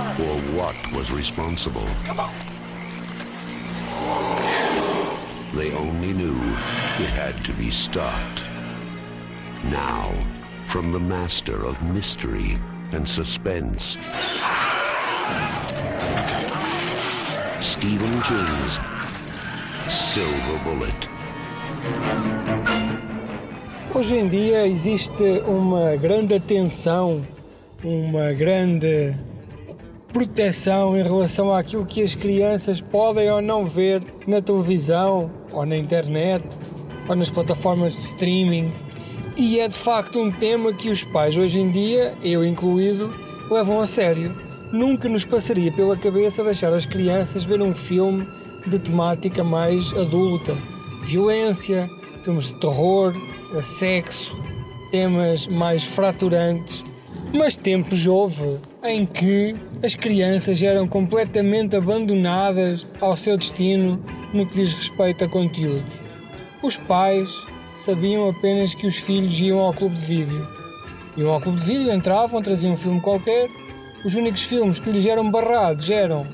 Or what was responsible. They only knew it had to be stopped. Now, from the master of mystery and suspense, Stephen King's Silver Bullet. Hoje em dia existe uma grande atenção, uma grande proteção em relação àquilo que as crianças podem ou não ver na televisão, ou na internet, ou nas plataformas de streaming. E é de facto um tema que os pais hoje em dia, eu incluído, levam a sério. Nunca nos passaria pela cabeça deixar as crianças ver um filme de temática mais adulta. Violência, filmes de terror, sexo, temas mais fraturantes. Mas tempos houve em que as crianças eram completamente abandonadas ao seu destino no que diz respeito a conteúdos. Os pais sabiam apenas que os filhos iam ao clube de vídeo. Iam ao clube de vídeo, entravam, traziam um filme qualquer. Os únicos filmes que lhes eram barrados eram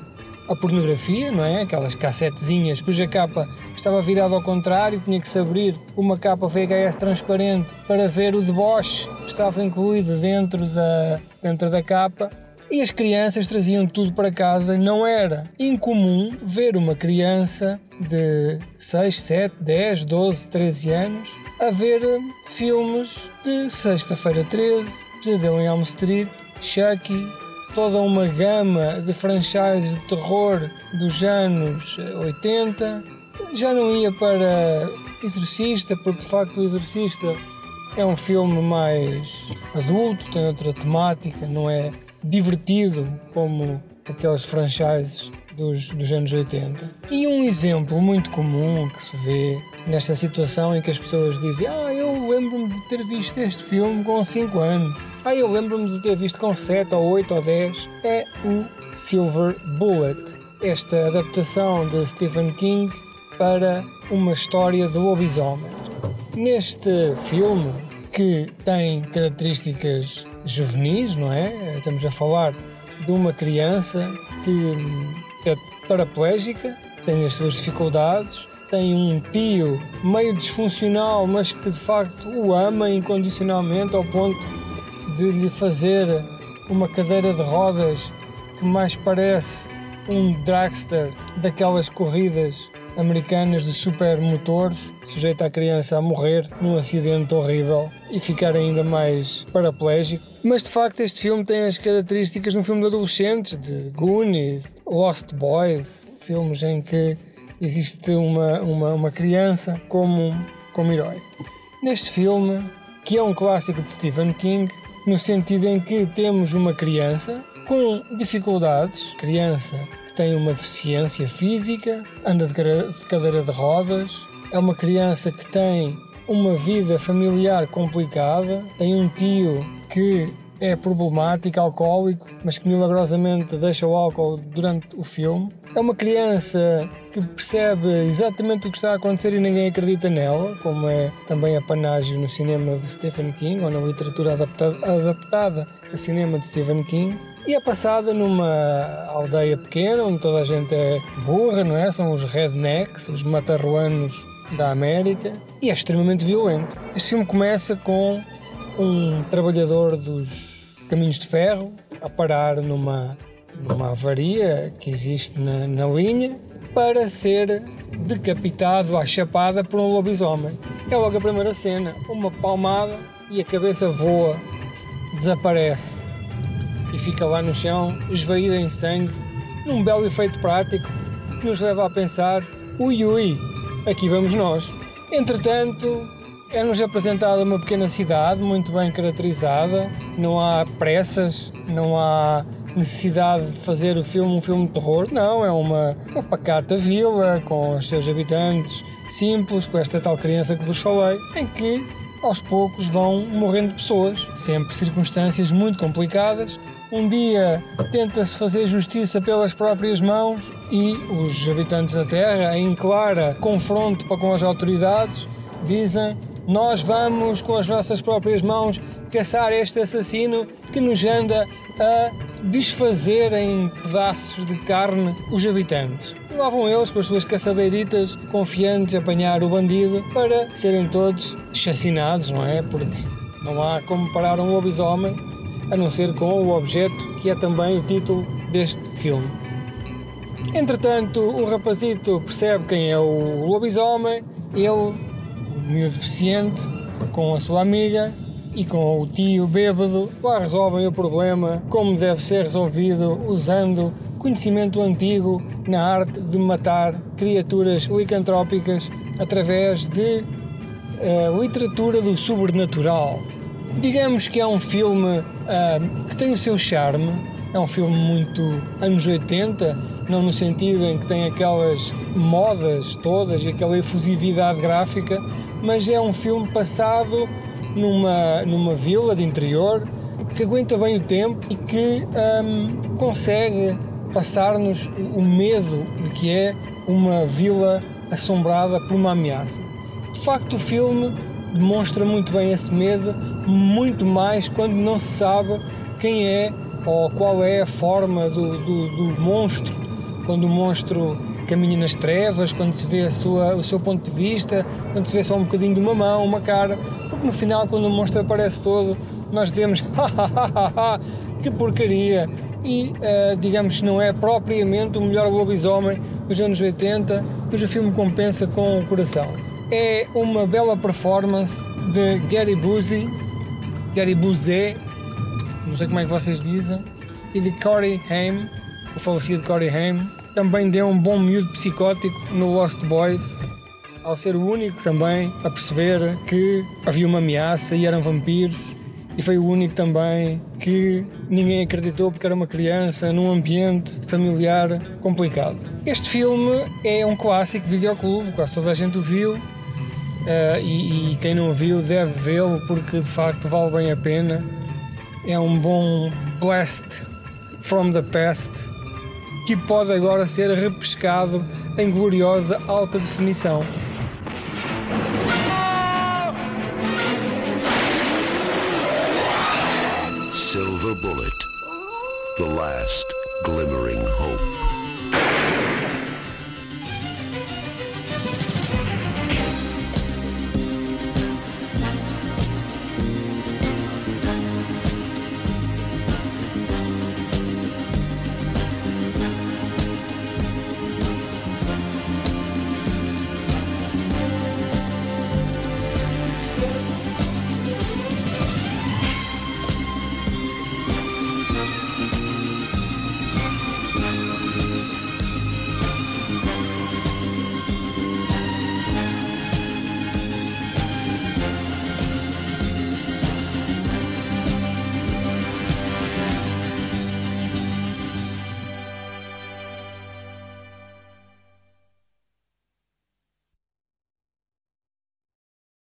a pornografia, não é? Aquelas cassetezinhas cuja capa estava virada ao contrário, tinha que se abrir uma capa VHS transparente para ver o deboche que estava incluído dentro da, dentro da capa. E as crianças traziam tudo para casa. Não era incomum ver uma criança de 6, 7, 10, 12, 13 anos a ver filmes de Sexta-feira 13, Pesadelo em Elm Street, Chucky, toda uma gama de franchises de terror dos anos 80. Já não ia para Exorcista, porque de facto o Exorcista é um filme mais adulto, tem outra temática, não é divertido como aqueles franchises dos, dos anos 80. E um exemplo muito comum que se vê nesta situação em que as pessoas dizem Ah, eu lembro-me de ter visto este filme com 5 anos. Ah, eu lembro-me de ter visto com 7 ou 8 ou 10. É o Silver Bullet. Esta adaptação de Stephen King para uma história de lobisomem. Neste filme, que tem características juvenis, não é? Estamos a falar de uma criança que é paraplégica, tem as suas dificuldades, tem um tio meio disfuncional, mas que de facto o ama incondicionalmente ao ponto de lhe fazer uma cadeira de rodas que mais parece um dragster daquelas corridas americanas de supermotores, sujeita a criança a morrer num acidente horrível e ficar ainda mais paraplégico. Mas de facto este filme tem as características de um filme de adolescentes, de Goonies, Lost Boys, filmes em que existe uma, uma, uma criança como, como herói. Neste filme, que é um clássico de Stephen King, no sentido em que temos uma criança com dificuldades, criança tem uma deficiência física, anda de cadeira de rodas, é uma criança que tem uma vida familiar complicada, tem um tio que é problemático, alcoólico, mas que milagrosamente deixa o álcool durante o filme. É uma criança que percebe exatamente o que está a acontecer e ninguém acredita nela, como é também a panágio no cinema de Stephen King ou na literatura adaptada, adaptada a cinema de Stephen King e é passada numa aldeia pequena onde toda a gente é burra, não é? São os rednecks, os matarruanos da América e é extremamente violento. Este filme começa com um trabalhador dos caminhos de ferro a parar numa, numa avaria que existe na, na linha para ser decapitado à chapada por um lobisomem. É logo a primeira cena, uma palmada e a cabeça voa, desaparece e fica lá no chão, esvaída em sangue, num belo efeito prático que nos leva a pensar: ui ui, aqui vamos nós. Entretanto, é-nos apresentada uma pequena cidade muito bem caracterizada, não há pressas, não há necessidade de fazer o filme um filme de terror, não, é uma, uma pacata vila com os seus habitantes simples, com esta tal criança que vos falei, em que aos poucos vão morrendo pessoas, sempre circunstâncias muito complicadas, um dia tenta-se fazer justiça pelas próprias mãos e os habitantes da Terra, em clara confronto para com as autoridades, dizem nós vamos com as nossas próprias mãos caçar este assassino que nos anda a desfazer em pedaços de carne os habitantes. Lá vão eles com as suas caçadeiritas confiantes a apanhar o bandido para serem todos chacinados, não é? Porque não há como parar um lobisomem a não ser com o objeto que é também o título deste filme. Entretanto, o rapazito percebe quem é o lobisomem, ele, o miúdo deficiente, com a sua amiga e com o tio bêbado, lá resolvem o problema como deve ser resolvido usando conhecimento antigo na arte de matar criaturas licantrópicas através de uh, literatura do sobrenatural. Digamos que é um filme uh, que tem o seu charme, é um filme muito anos 80, não no sentido em que tem aquelas modas todas aquela efusividade gráfica, mas é um filme passado numa, numa vila de interior que aguenta bem o tempo e que um, consegue passar-nos o medo de que é uma vila assombrada por uma ameaça. De facto, o filme demonstra muito bem esse medo, muito mais quando não se sabe quem é ou qual é a forma do, do, do monstro, quando o monstro caminha nas trevas, quando se vê sua, o seu ponto de vista, quando se vê só um bocadinho de uma mão, uma cara, porque no final, quando o monstro aparece todo, nós dizemos que porcaria! E uh, digamos não é propriamente o melhor lobisomem dos anos 80, mas o filme compensa com o coração. É uma bela performance de Gary Busey, Gary Busey, não sei como é que vocês dizem, e de Corey Haim, o falecido Corey Haim, também deu um bom miúdo psicótico no Lost Boys, ao ser o único também a perceber que havia uma ameaça e eram vampiros. E foi o único também que ninguém acreditou porque era uma criança num ambiente familiar complicado. Este filme é um clássico de videoclube, quase toda a gente o viu. Uh, e, e, quem não viu deve vê-lo porque de facto vale bem a pena. É um bom blast from the past que pode agora ser repescado em gloriosa alta definição. Silver Bullet, the last glimmering hope.